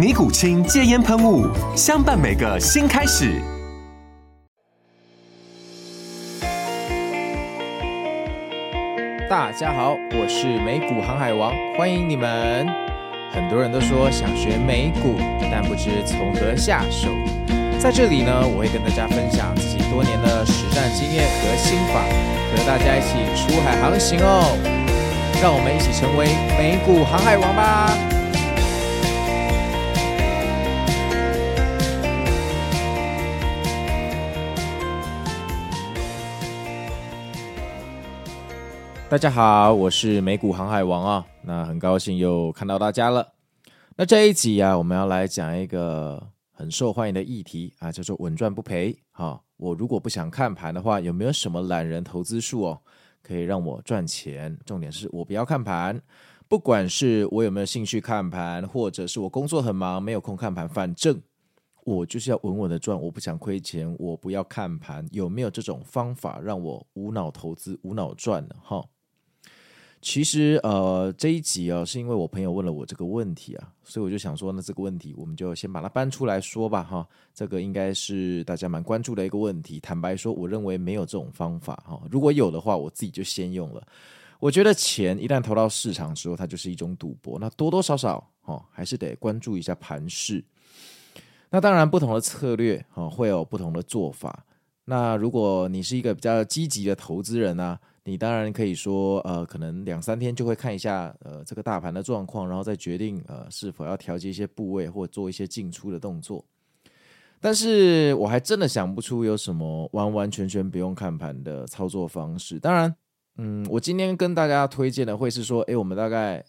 尼古清戒烟喷雾，相伴每个新开始。大家好，我是美股航海王，欢迎你们。很多人都说想学美股，但不知从何下手。在这里呢，我会跟大家分享自己多年的实战经验和心法，和大家一起出海航行哦。让我们一起成为美股航海王吧！大家好，我是美股航海王啊，那很高兴又看到大家了。那这一集啊，我们要来讲一个很受欢迎的议题啊，叫做稳赚不赔。哈，我如果不想看盘的话，有没有什么懒人投资术哦，可以让我赚钱？重点是我不要看盘，不管是我有没有兴趣看盘，或者是我工作很忙没有空看盘，反正我就是要稳稳的赚，我不想亏钱，我不要看盘。有没有这种方法让我无脑投资、无脑赚呢？哈。其实，呃，这一集啊，是因为我朋友问了我这个问题啊，所以我就想说，那这个问题我们就先把它搬出来说吧，哈，这个应该是大家蛮关注的一个问题。坦白说，我认为没有这种方法，哈，如果有的话，我自己就先用了。我觉得钱一旦投到市场之后，它就是一种赌博，那多多少少，哈，还是得关注一下盘势。那当然，不同的策略，哈，会有不同的做法。那如果你是一个比较积极的投资人呢、你当然可以说，呃，可能两三天就会看一下，呃，这个大盘的状况，然后再决定，呃，是否要调节一些部位或做一些进出的动作。但是我还真的想不出有什么完完全全不用看盘的操作方式。当然，嗯，我今天跟大家推荐的会是说，诶，我们大概。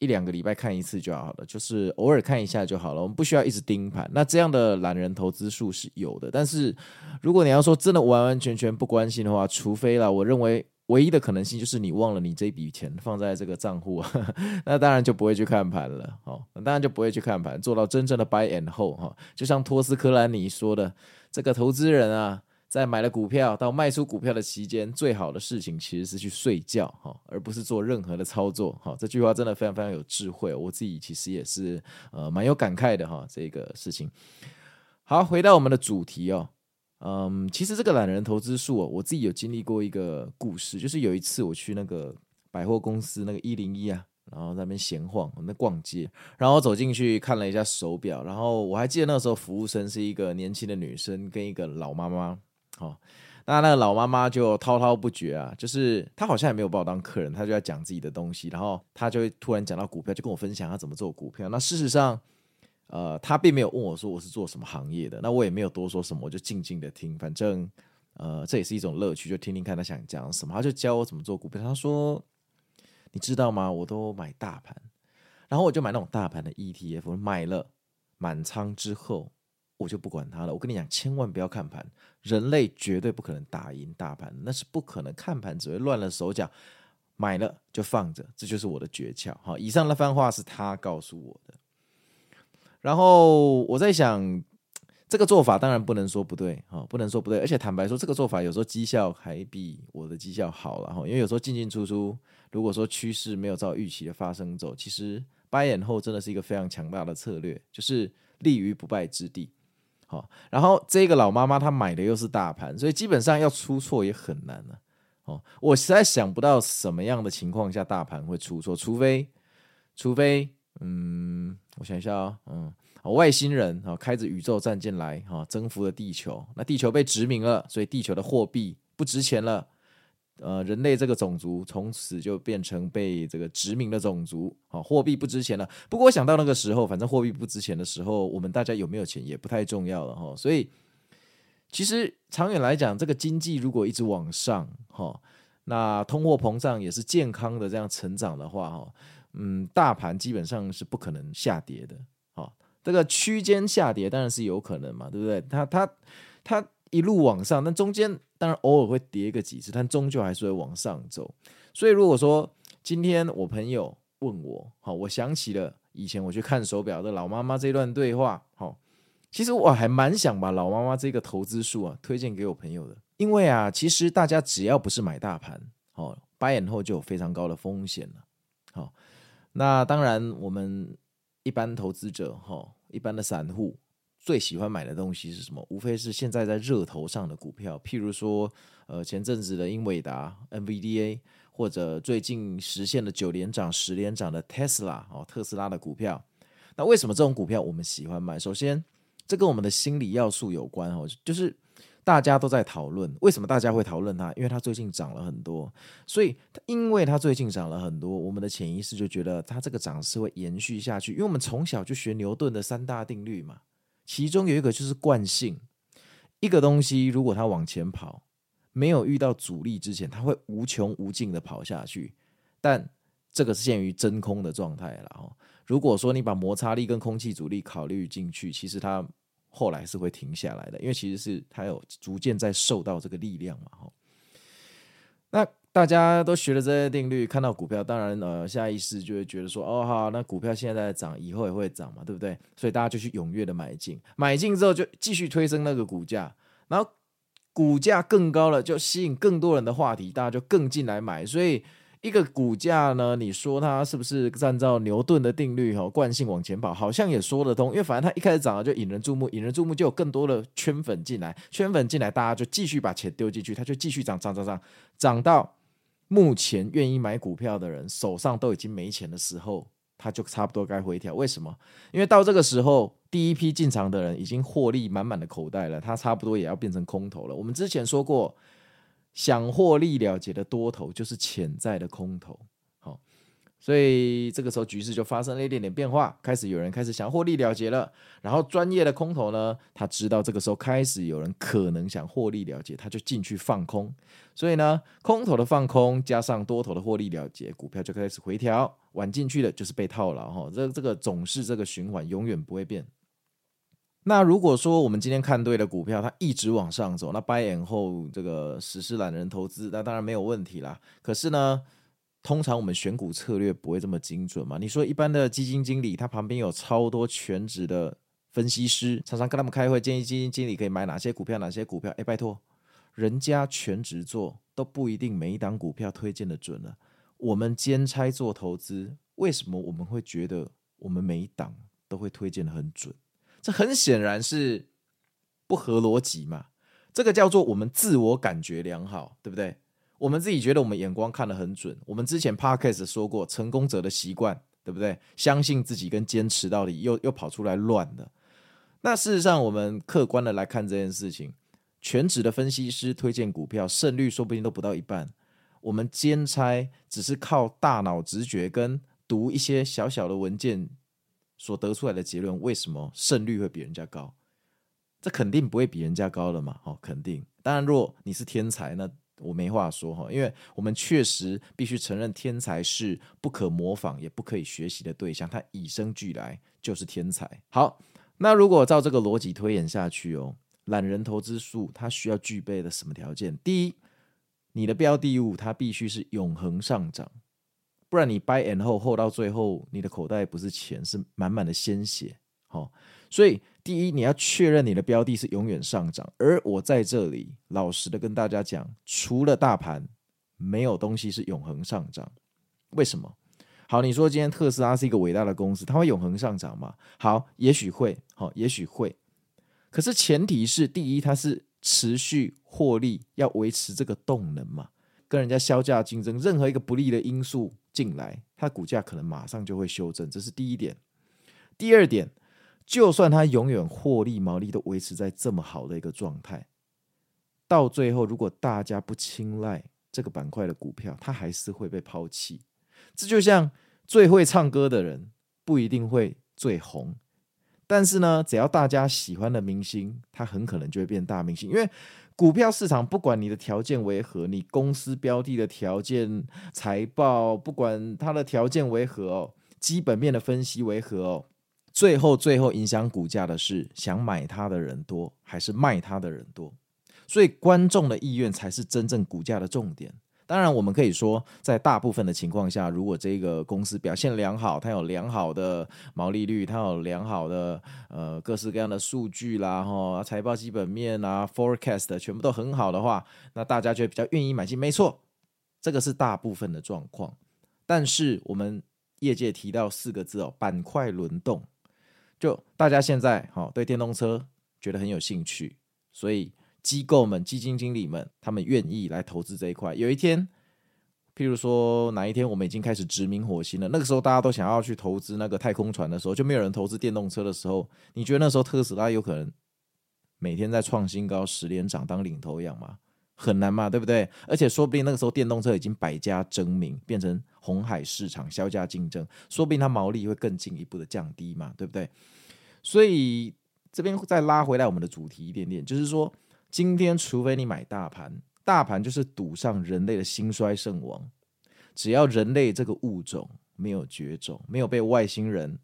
一两个礼拜看一次就好了，就是偶尔看一下就好了。我们不需要一直盯盘。那这样的懒人投资术是有的，但是如果你要说真的完完全全不关心的话，除非啦，我认为唯一的可能性就是你忘了你这笔钱放在这个账户，那当然就不会去看盘了。哦，那当然就不会去看盘，做到真正的 buy and hold 哈。就像托斯科兰尼说的，这个投资人啊。在买了股票到卖出股票的期间，最好的事情其实是去睡觉哈，而不是做任何的操作哈。这句话真的非常非常有智慧，我自己其实也是呃蛮有感慨的哈。这个事情，好，回到我们的主题哦，嗯，其实这个懒人投资术哦，我自己有经历过一个故事，就是有一次我去那个百货公司那个一零一啊，然后在那边闲晃，我们逛街，然后走进去看了一下手表，然后我还记得那个时候服务生是一个年轻的女生跟一个老妈妈。哦，那那个老妈妈就滔滔不绝啊，就是她好像也没有把我当客人，她就在讲自己的东西，然后她就会突然讲到股票，就跟我分享她怎么做股票。那事实上，呃，她并没有问我说我是做什么行业的，那我也没有多说什么，我就静静的听，反正呃这也是一种乐趣，就听听看她想讲什么。她就教我怎么做股票，她说：“你知道吗？我都买大盘，然后我就买那种大盘的 ETF，买了满仓之后。”我就不管它了。我跟你讲，千万不要看盘，人类绝对不可能打赢大盘，那是不可能。看盘只会乱了手脚，买了就放着，这就是我的诀窍。好，以上那番话是他告诉我的。然后我在想，这个做法当然不能说不对，哈，不能说不对。而且坦白说，这个做法有时候绩效还比我的绩效好了，哈。因为有时候进进出出，如果说趋势没有照预期的发生走，其实 buy and hold 真的是一个非常强大的策略，就是立于不败之地。好，然后这个老妈妈她买的又是大盘，所以基本上要出错也很难了。哦，我实在想不到什么样的情况下大盘会出错，除非，除非，嗯，我想一下啊，嗯，外星人啊开着宇宙战舰来哈征服了地球，那地球被殖民了，所以地球的货币不值钱了。呃，人类这个种族从此就变成被这个殖民的种族，好，货币不值钱了。不过我想到那个时候，反正货币不值钱的时候，我们大家有没有钱也不太重要了哈。所以，其实长远来讲，这个经济如果一直往上，哈，那通货膨胀也是健康的这样成长的话，哈，嗯，大盘基本上是不可能下跌的，哈，这个区间下跌当然是有可能嘛，对不对？它它它一路往上，但中间。当然偶尔会跌个几次，但终究还是会往上走。所以如果说今天我朋友问我，好，我想起了以前我去看手表的老妈妈这段对话，好，其实我还蛮想把老妈妈这个投资术啊推荐给我朋友的，因为啊，其实大家只要不是买大盘，好，buy and hold 就有非常高的风险了。好，那当然我们一般投资者，哈，一般的散户。最喜欢买的东西是什么？无非是现在在热头上的股票，譬如说，呃，前阵子的英伟达 （NVDA） 或者最近实现了九连涨、十连涨的 Tesla 哦，特斯拉的股票。那为什么这种股票我们喜欢买？首先，这跟我们的心理要素有关哦，就是大家都在讨论，为什么大家会讨论它？因为它最近涨了很多，所以因为它最近涨了很多，我们的潜意识就觉得它这个涨势会延续下去，因为我们从小就学牛顿的三大定律嘛。其中有一个就是惯性，一个东西如果它往前跑，没有遇到阻力之前，它会无穷无尽的跑下去。但这个是限于真空的状态了哦。如果说你把摩擦力跟空气阻力考虑进去，其实它后来是会停下来的，因为其实是它有逐渐在受到这个力量嘛。那大家都学了这些定律，看到股票，当然呃，下意识就会觉得说，哦好，那股票现在在涨，以后也会涨嘛，对不对？所以大家就去踊跃的买进，买进之后就继续推升那个股价，然后股价更高了，就吸引更多人的话题，大家就更进来买，所以。一个股价呢，你说它是不是按照牛顿的定律哈，惯性往前跑，好像也说得通。因为反正它一开始涨了就引人注目，引人注目就有更多的圈粉进来，圈粉进来，大家就继续把钱丢进去，它就继续涨涨涨涨，涨到目前愿意买股票的人手上都已经没钱的时候，他就差不多该回调。为什么？因为到这个时候，第一批进场的人已经获利满满的口袋了，他差不多也要变成空头了。我们之前说过。想获利了结的多头就是潜在的空头，所以这个时候局势就发生了一点点变化，开始有人开始想获利了结了。然后专业的空头呢，他知道这个时候开始有人可能想获利了结，他就进去放空。所以呢，空头的放空加上多头的获利了结，股票就开始回调。晚进去的就是被套牢，哈，这这个总是这个循环，永远不会变。那如果说我们今天看对了股票，它一直往上走，那 buy and hold 这个实施懒人投资，那当然没有问题啦。可是呢，通常我们选股策略不会这么精准嘛。你说一般的基金经理，他旁边有超多全职的分析师，常常跟他们开会，建议基金经理可以买哪些股票，哪些股票。哎，拜托，人家全职做都不一定每一档股票推荐的准了。我们兼差做投资，为什么我们会觉得我们每一档都会推荐的很准？这很显然是不合逻辑嘛，这个叫做我们自我感觉良好，对不对？我们自己觉得我们眼光看得很准。我们之前 Podcast 说过，成功者的习惯，对不对？相信自己跟坚持到底，又又跑出来乱的。那事实上，我们客观的来看这件事情，全职的分析师推荐股票，胜率说不定都不到一半。我们兼差只是靠大脑直觉跟读一些小小的文件。所得出来的结论，为什么胜率会比人家高？这肯定不会比人家高的嘛，哦，肯定。当然，如果你是天才，那我没话说哈，因为我们确实必须承认，天才是不可模仿也不可以学习的对象，他与生俱来就是天才。好，那如果照这个逻辑推演下去哦，懒人投资术它需要具备的什么条件？第一，你的标的物它必须是永恒上涨。不然你 buy and hold hold 到最后，你的口袋不是钱，是满满的鲜血。好，所以第一，你要确认你的标的是永远上涨。而我在这里老实的跟大家讲，除了大盘，没有东西是永恒上涨。为什么？好，你说今天特斯拉是一个伟大的公司，它会永恒上涨吗？好，也许会，好，也许会。可是前提是，第一，它是持续获利，要维持这个动能嘛。跟人家削价竞争，任何一个不利的因素进来，它股价可能马上就会修正，这是第一点。第二点，就算它永远获利毛利都维持在这么好的一个状态，到最后如果大家不青睐这个板块的股票，它还是会被抛弃。这就像最会唱歌的人不一定会最红，但是呢，只要大家喜欢的明星，他很可能就会变大明星。因为股票市场不管你的条件为何，你公司标的的条件、财报，不管它的条件为何哦，基本面的分析为何哦。最后，最后影响股价的是想买它的人多还是卖它的人多，所以观众的意愿才是真正股价的重点。当然，我们可以说，在大部分的情况下，如果这个公司表现良好，它有良好的毛利率，它有良好的呃各式各样的数据啦，哈，财报基本面啊，forecast 全部都很好的话，那大家就会比较愿意买进。没错，这个是大部分的状况。但是我们业界提到四个字哦，板块轮动。就大家现在好对电动车觉得很有兴趣，所以机构们、基金经理们他们愿意来投资这一块。有一天，譬如说哪一天我们已经开始殖民火星了，那个时候大家都想要去投资那个太空船的时候，就没有人投资电动车的时候，你觉得那时候特斯拉有可能每天在创新高、十连涨当领头羊吗？很难嘛，对不对？而且说不定那个时候电动车已经百家争鸣，变成红海市场，削价竞争，说不定它毛利会更进一步的降低嘛，对不对？所以这边再拉回来我们的主题一点点，就是说，今天除非你买大盘，大盘就是赌上人类的兴衰盛亡。只要人类这个物种没有绝种，没有被外星人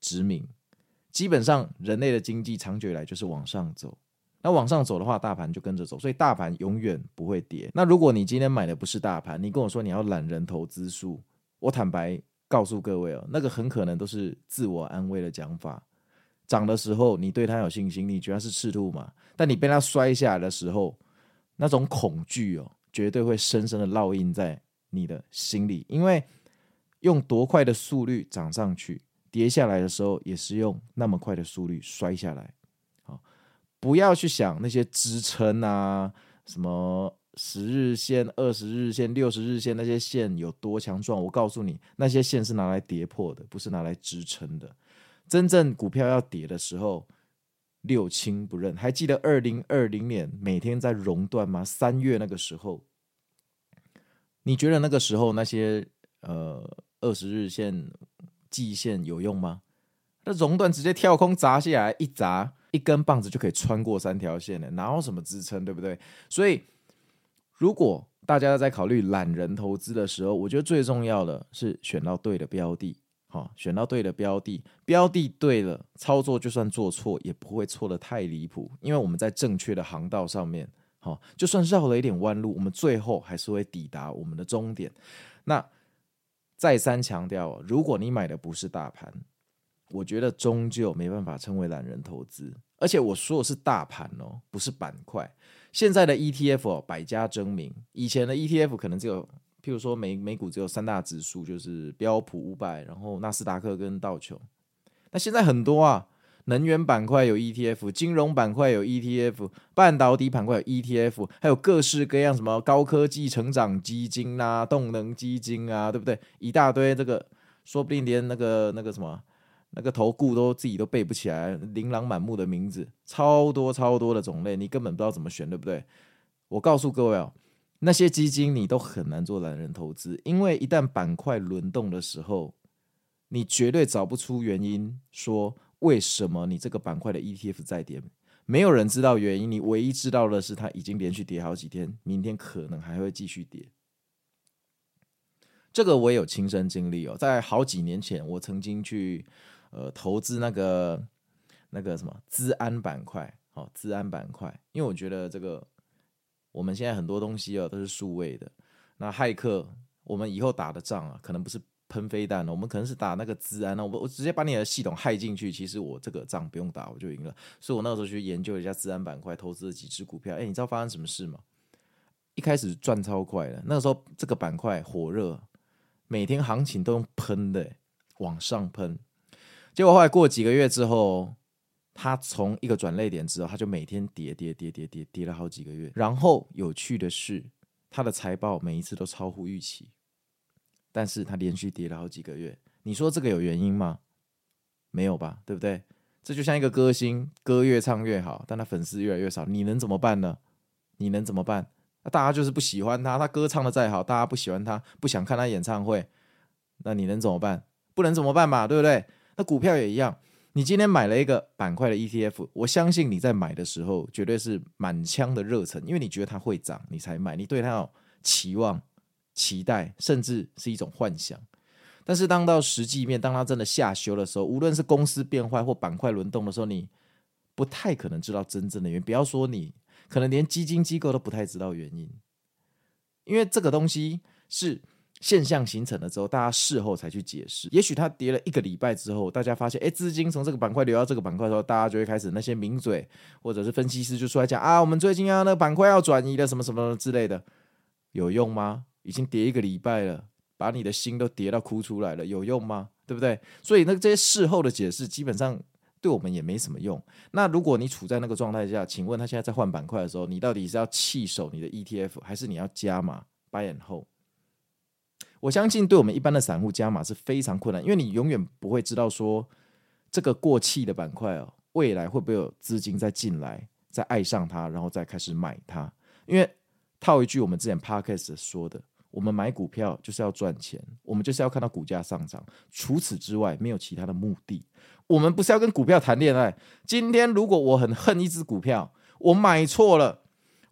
殖民，基本上人类的经济长久以来就是往上走。那往上走的话，大盘就跟着走，所以大盘永远不会跌。那如果你今天买的不是大盘，你跟我说你要懒人投资数，我坦白告诉各位哦，那个很可能都是自我安慰的讲法。涨的时候你对它有信心，你觉得是赤兔马，但你被它摔下来的时候，那种恐惧哦，绝对会深深的烙印在你的心里，因为用多快的速率涨上去，跌下来的时候也是用那么快的速率摔下来。不要去想那些支撑啊，什么十日线、二十日线、六十日线那些线有多强壮。我告诉你，那些线是拿来跌破的，不是拿来支撑的。真正股票要跌的时候，六亲不认。还记得二零二零年每天在熔断吗？三月那个时候，你觉得那个时候那些呃二十日线、季线有用吗？那熔断直接跳空砸下来，一砸。一根棒子就可以穿过三条线的，哪有什么支撑，对不对？所以，如果大家在考虑懒人投资的时候，我觉得最重要的是选到对的标的，好，选到对的标的，标的对了，操作就算做错也不会错得太离谱，因为我们在正确的航道上面，好，就算绕了一点弯路，我们最后还是会抵达我们的终点。那再三强调，如果你买的不是大盘。我觉得终究没办法称为懒人投资，而且我说的是大盘哦，不是板块。现在的 ETF 哦，百家争鸣，以前的 ETF 可能只有，譬如说美美股只有三大指数，就是标普五百，然后纳斯达克跟道琼。那现在很多啊，能源板块有 ETF，金融板块有 ETF，半导体板块有 ETF，还有各式各样什么高科技成长基金啊、动能基金啊，对不对？一大堆这个，说不定连那个那个什么。那个投顾都自己都背不起来，琳琅满目的名字，超多超多的种类，你根本不知道怎么选，对不对？我告诉各位哦，那些基金你都很难做懒人投资，因为一旦板块轮动的时候，你绝对找不出原因，说为什么你这个板块的 ETF 在跌，没有人知道原因，你唯一知道的是它已经连续跌好几天，明天可能还会继续跌。这个我也有亲身经历哦，在好几年前，我曾经去。呃，投资那个那个什么资安板块，好、哦，资安板块，因为我觉得这个我们现在很多东西哦都是数位的，那骇客我们以后打的仗啊，可能不是喷飞弹了，我们可能是打那个资安，那我我直接把你的系统骇进去，其实我这个仗不用打我就赢了，所以我那个时候去研究一下资安板块，投资了几只股票，哎，你知道发生什么事吗？一开始赚超快的，那个时候这个板块火热，每天行情都用喷的往上喷。结果后来过几个月之后，他从一个转捩点之后，他就每天跌跌跌跌跌跌了好几个月。然后有趣的是，他的财报每一次都超乎预期，但是他连续跌了好几个月。你说这个有原因吗？没有吧？对不对？这就像一个歌星，歌越唱越好，但他粉丝越来越少，你能怎么办呢？你能怎么办？那大家就是不喜欢他，他歌唱的再好，大家不喜欢他，不想看他演唱会，那你能怎么办？不能怎么办嘛，对不对？那股票也一样，你今天买了一个板块的 ETF，我相信你在买的时候绝对是满腔的热忱，因为你觉得它会涨，你才买，你对它有期望、期待，甚至是一种幻想。但是当到实际面，当它真的下修的时候，无论是公司变坏或板块轮动的时候，你不太可能知道真正的原因。不要说你，可能连基金机构都不太知道原因，因为这个东西是现象形成了之后，大家事后才去解释。也许它跌了一个礼拜之后，大家发现，哎，资金从这个板块流到这个板块的时候，大家就会开始那些名嘴或者是分析师就出来讲啊，我们最近啊那个板块要转移了，什么什么之类的，有用吗？已经跌一个礼拜了。把你的心都跌到哭出来了，有用吗？对不对？所以那这些事后的解释基本上对我们也没什么用。那如果你处在那个状态下，请问他现在在换板块的时候，你到底是要弃守你的 ETF，还是你要加码 buy and hold？我相信对我们一般的散户加码是非常困难，因为你永远不会知道说这个过气的板块哦，未来会不会有资金再进来，再爱上它，然后再开始买它。因为套一句我们之前 Podcast 说的。我们买股票就是要赚钱，我们就是要看到股价上涨。除此之外，没有其他的目的。我们不是要跟股票谈恋爱。今天如果我很恨一只股票，我买错了，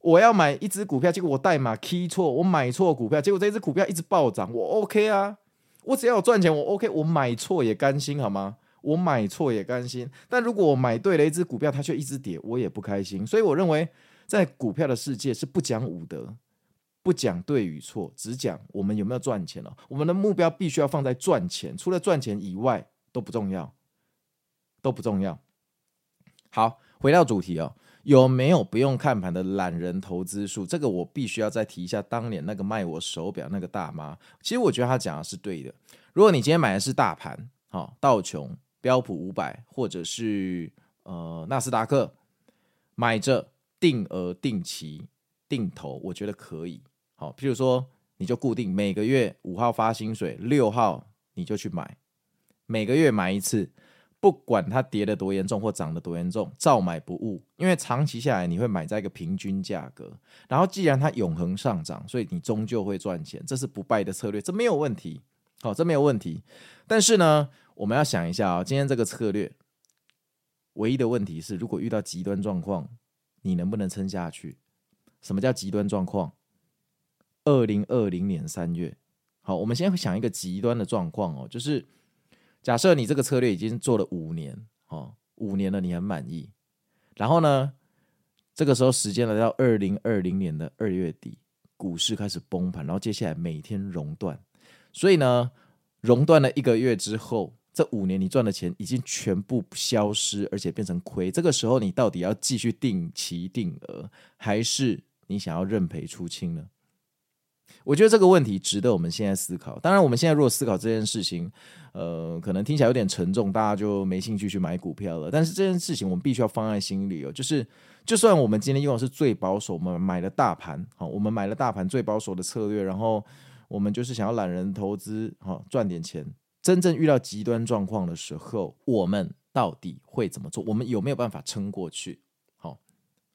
我要买一只股票，结果我代码 key 错，我买错股票，结果这只股票一直暴涨，我 OK 啊？我只要赚钱，我 OK，我买错也甘心好吗？我买错也甘心。但如果我买对了一只股票，它却一直跌，我也不开心。所以我认为，在股票的世界是不讲武德。不讲对与错，只讲我们有没有赚钱了。我们的目标必须要放在赚钱，除了赚钱以外都不重要，都不重要。好，回到主题哦，有没有不用看盘的懒人投资术？这个我必须要再提一下。当年那个卖我手表那个大妈，其实我觉得她讲的是对的。如果你今天买的是大盘，好，道琼、标普五百，或者是呃纳斯达克，买着定额定期定投，我觉得可以。好，譬如说，你就固定每个月五号发薪水，六号你就去买，每个月买一次，不管它跌得多严重或涨得多严重，照买不误。因为长期下来，你会买在一个平均价格。然后，既然它永恒上涨，所以你终究会赚钱，这是不败的策略，这没有问题。好，这没有问题。但是呢，我们要想一下啊，今天这个策略，唯一的问题是，如果遇到极端状况，你能不能撑下去？什么叫极端状况？二零二零年三月，好，我们先想一个极端的状况哦，就是假设你这个策略已经做了五年，哦，五年了，你很满意，然后呢，这个时候时间来到二零二零年的二月底，股市开始崩盘，然后接下来每天熔断，所以呢，熔断了一个月之后，这五年你赚的钱已经全部消失，而且变成亏，这个时候你到底要继续定期定额，还是你想要认赔出清呢？我觉得这个问题值得我们现在思考。当然，我们现在如果思考这件事情，呃，可能听起来有点沉重，大家就没兴趣去买股票了。但是这件事情我们必须要放在心里哦。就是，就算我们今天用的是最保守，我们买了大盘，好，我们买了大盘最保守的策略，然后我们就是想要懒人投资，好，赚点钱。真正遇到极端状况的时候，我们到底会怎么做？我们有没有办法撑过去？好，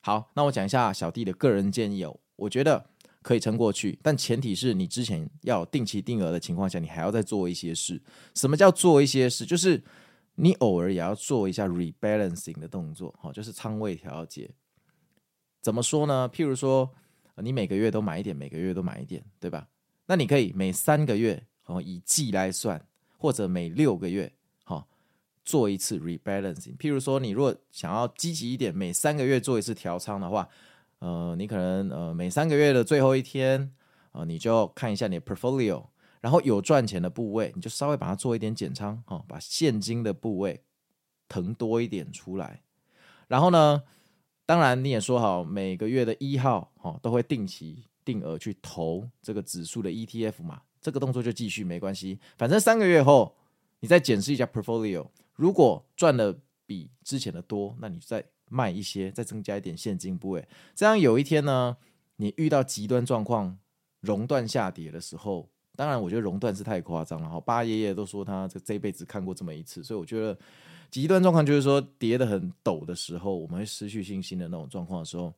好，那我讲一下小弟的个人建议哦。我觉得。可以撑过去，但前提是你之前要定期定额的情况下，你还要再做一些事。什么叫做一些事？就是你偶尔也要做一下 rebalancing 的动作，好，就是仓位调节。怎么说呢？譬如说，你每个月都买一点，每个月都买一点，对吧？那你可以每三个月，哦，以季来算，或者每六个月，好，做一次 rebalancing。譬如说，你如果想要积极一点，每三个月做一次调仓的话。呃，你可能呃每三个月的最后一天，呃，你就看一下你的 portfolio，然后有赚钱的部位，你就稍微把它做一点减仓，哦，把现金的部位腾多一点出来。然后呢，当然你也说好，每个月的一号，哦，都会定期定额去投这个指数的 ETF 嘛，这个动作就继续没关系，反正三个月后你再检视一下 portfolio，如果赚的比之前的多，那你再。卖一些，再增加一点现金部位，这样有一天呢，你遇到极端状况，熔断下跌的时候，当然我觉得熔断是太夸张了哈。八爷爷都说他这这辈子看过这么一次，所以我觉得极端状况就是说跌得很陡的时候，我们会失去信心的那种状况的时候，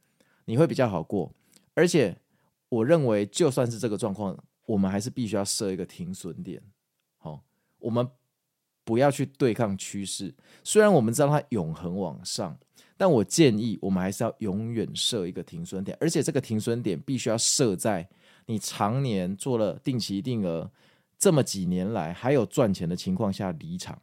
你会比较好过。而且我认为，就算是这个状况，我们还是必须要设一个停损点。好，我们不要去对抗趋势。虽然我们知道它永恒往上，但我建议我们还是要永远设一个停损点，而且这个停损点必须要设在你常年做了定期定额。这么几年来还有赚钱的情况下离场，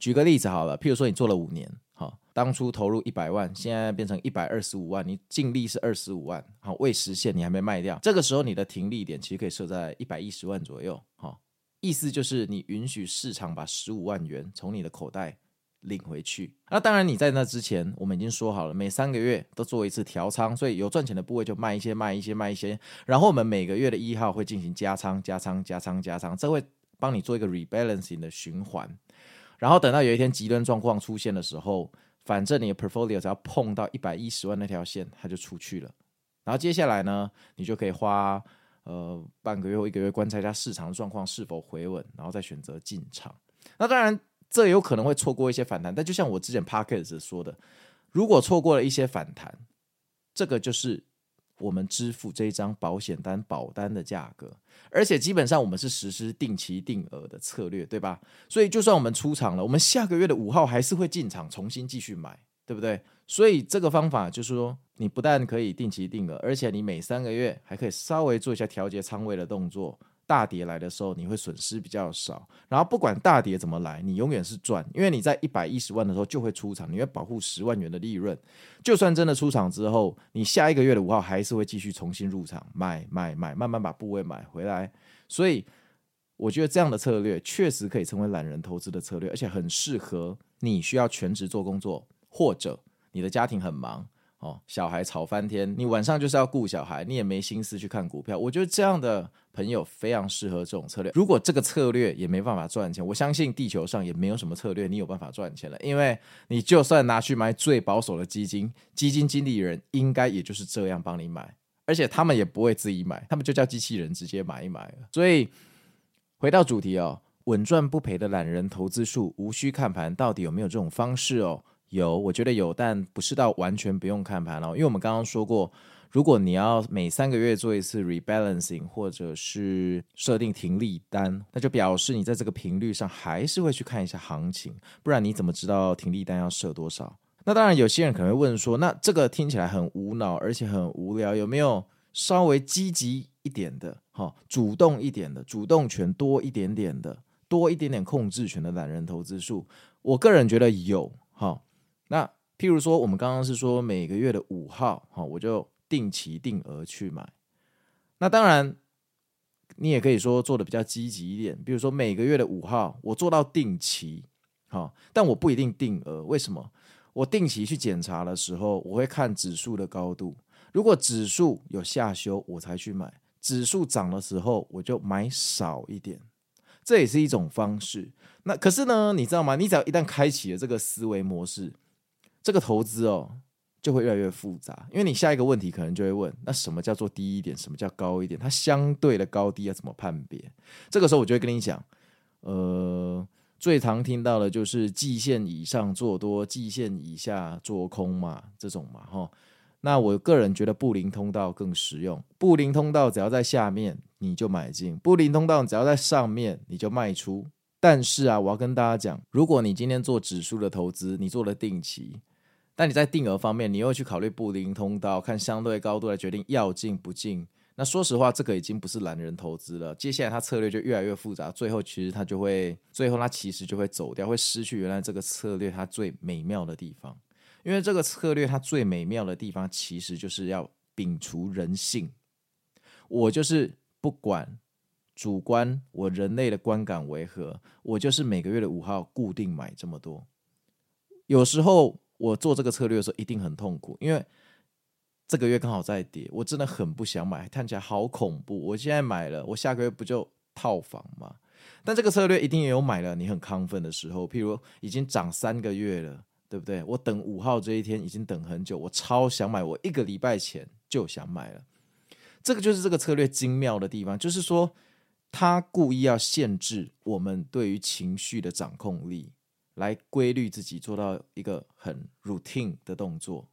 举个例子好了，譬如说你做了五年，好，当初投入一百万，现在变成一百二十五万，你净利是二十五万，好，未实现你还没卖掉，这个时候你的停利点其实可以设在一百一十万左右，好，意思就是你允许市场把十五万元从你的口袋。领回去。那当然，你在那之前，我们已经说好了，每三个月都做一次调仓，所以有赚钱的部位就卖一些，卖一些，卖一些。然后我们每个月的一号会进行加仓、加仓、加仓、加仓，这会帮你做一个 rebalancing 的循环。然后等到有一天极端状况出现的时候，反正你的 portfolio 只要碰到一百一十万那条线，它就出去了。然后接下来呢，你就可以花呃半个月或一个月观察一下市场的状况是否回稳，然后再选择进场。那当然。这有可能会错过一些反弹，但就像我之前 Podcast 说的，如果错过了一些反弹，这个就是我们支付这一张保险单保单的价格，而且基本上我们是实施定期定额的策略，对吧？所以就算我们出场了，我们下个月的五号还是会进场重新继续买，对不对？所以这个方法就是说，你不但可以定期定额，而且你每三个月还可以稍微做一下调节仓位的动作。大跌来的时候，你会损失比较少。然后不管大跌怎么来，你永远是赚，因为你在一百一十万的时候就会出场，你会保护十万元的利润。就算真的出场之后，你下一个月的五号还是会继续重新入场买买买，慢慢把部位买回来。所以我觉得这样的策略确实可以成为懒人投资的策略，而且很适合你需要全职做工作，或者你的家庭很忙。哦，小孩吵翻天，你晚上就是要顾小孩，你也没心思去看股票。我觉得这样的朋友非常适合这种策略。如果这个策略也没办法赚钱，我相信地球上也没有什么策略你有办法赚钱了。因为你就算拿去买最保守的基金，基金经理人应该也就是这样帮你买，而且他们也不会自己买，他们就叫机器人直接买一买。所以回到主题哦，稳赚不赔的懒人投资术，无需看盘，到底有没有这种方式哦？有，我觉得有，但不是到完全不用看盘哦。因为我们刚刚说过，如果你要每三个月做一次 rebalancing，或者是设定停利单，那就表示你在这个频率上还是会去看一下行情，不然你怎么知道停利单要设多少？那当然，有些人可能会问说，那这个听起来很无脑，而且很无聊，有没有稍微积极一点的，哈，主动一点的，主动权多一点点的，多一点点控制权的懒人投资术？我个人觉得有，譬如说，我们刚刚是说每个月的五号，哈，我就定期定额去买。那当然，你也可以说做的比较积极一点，比如说每个月的五号，我做到定期，哈，但我不一定定额。为什么？我定期去检查的时候，我会看指数的高度，如果指数有下修，我才去买；指数涨的时候，我就买少一点。这也是一种方式。那可是呢，你知道吗？你只要一旦开启了这个思维模式，这个投资哦，就会越来越复杂，因为你下一个问题可能就会问：那什么叫做低一点？什么叫高一点？它相对的高低要怎么判别？这个时候我就会跟你讲，呃，最常听到的就是季线以上做多，季线以下做空嘛，这种嘛，哈。那我个人觉得布林通道更实用，布林通道只要在下面你就买进，布林通道只要在上面你就卖出。但是啊，我要跟大家讲，如果你今天做指数的投资，你做了定期。但你在定额方面，你又去考虑布林通道，看相对高度来决定要进不进。那说实话，这个已经不是懒人投资了。接下来，它策略就越来越复杂，最后其实它就会，最后它其实就会走掉，会失去原来这个策略它最美妙的地方。因为这个策略它最美妙的地方，其实就是要摒除人性。我就是不管主观，我人类的观感为何，我就是每个月的五号固定买这么多。有时候。我做这个策略的时候一定很痛苦，因为这个月刚好在跌，我真的很不想买，看起来好恐怖。我现在买了，我下个月不就套房吗？但这个策略一定也有买了你很亢奋的时候，譬如已经涨三个月了，对不对？我等五号这一天已经等很久，我超想买，我一个礼拜前就想买了。这个就是这个策略精妙的地方，就是说他故意要限制我们对于情绪的掌控力。来规律自己，做到一个很 routine 的动作。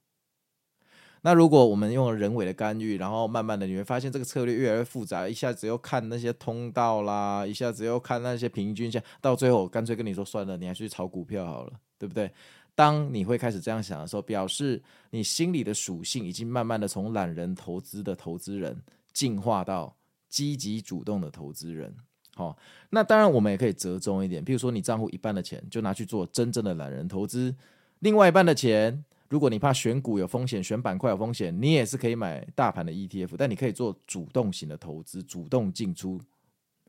那如果我们用了人为的干预，然后慢慢的你会发现这个策略越来越复杂，一下子又看那些通道啦，一下子又看那些平均线，到最后干脆跟你说算了，你还是去炒股票好了，对不对？当你会开始这样想的时候，表示你心里的属性已经慢慢的从懒人投资的投资人进化到积极主动的投资人。好，那当然我们也可以折中一点，比如说你账户一半的钱就拿去做真正的懒人投资，另外一半的钱。如果你怕选股有风险，选板块有风险，你也是可以买大盘的 ETF，但你可以做主动型的投资，主动进出，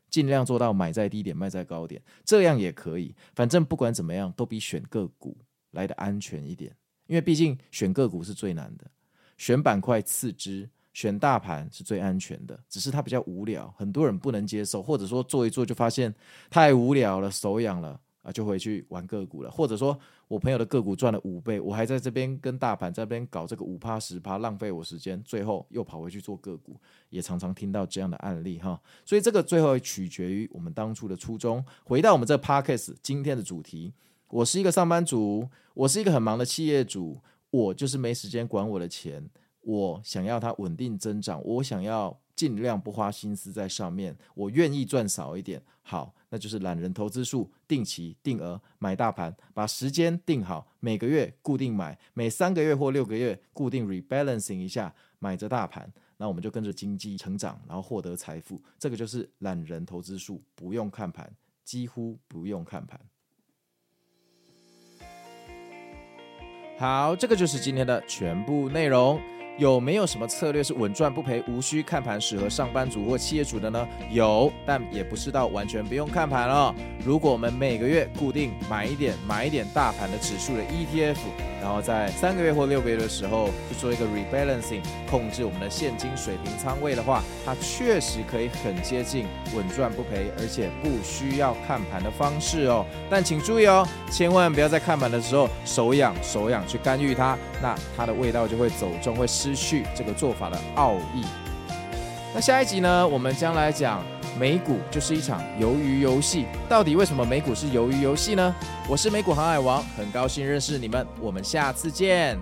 尽量做到买在低点，卖在高点，这样也可以。反正不管怎么样，都比选个股来的安全一点，因为毕竟选个股是最难的，选板块次之，选大盘是最安全的。只是它比较无聊，很多人不能接受，或者说做一做就发现太无聊了，手痒了。啊，就回去玩个股了，或者说我朋友的个股赚了五倍，我还在这边跟大盘这边搞这个五趴十趴，浪费我时间，最后又跑回去做个股，也常常听到这样的案例哈。所以这个最后取决于我们当初的初衷。回到我们这 Podcast 今天的主题，我是一个上班族，我是一个很忙的企业主，我就是没时间管我的钱，我想要它稳定增长，我想要。尽量不花心思在上面，我愿意赚少一点。好，那就是懒人投资术，定期定额买大盘，把时间定好，每个月固定买，每三个月或六个月固定 rebalancing 一下，买着大盘，那我们就跟着经济成长，然后获得财富。这个就是懒人投资术，不用看盘，几乎不用看盘。好，这个就是今天的全部内容。有没有什么策略是稳赚不赔、无需看盘，适合上班族或企业主的呢？有，但也不是到完全不用看盘了。如果我们每个月固定买一点、买一点大盘的指数的 ETF，然后在三个月或六个月的时候去做一个 rebalancing，控制我们的现金水平仓位的话，它确实可以很接近稳赚不赔，而且不需要看盘的方式哦。但请注意哦，千万不要在看盘的时候手痒手痒去干预它，那它的味道就会走钟，会失。失去这个做法的奥义。那下一集呢，我们将来讲美股就是一场鱿鱼游戏。到底为什么美股是鱿鱼游戏呢？我是美股航海王，很高兴认识你们。我们下次见。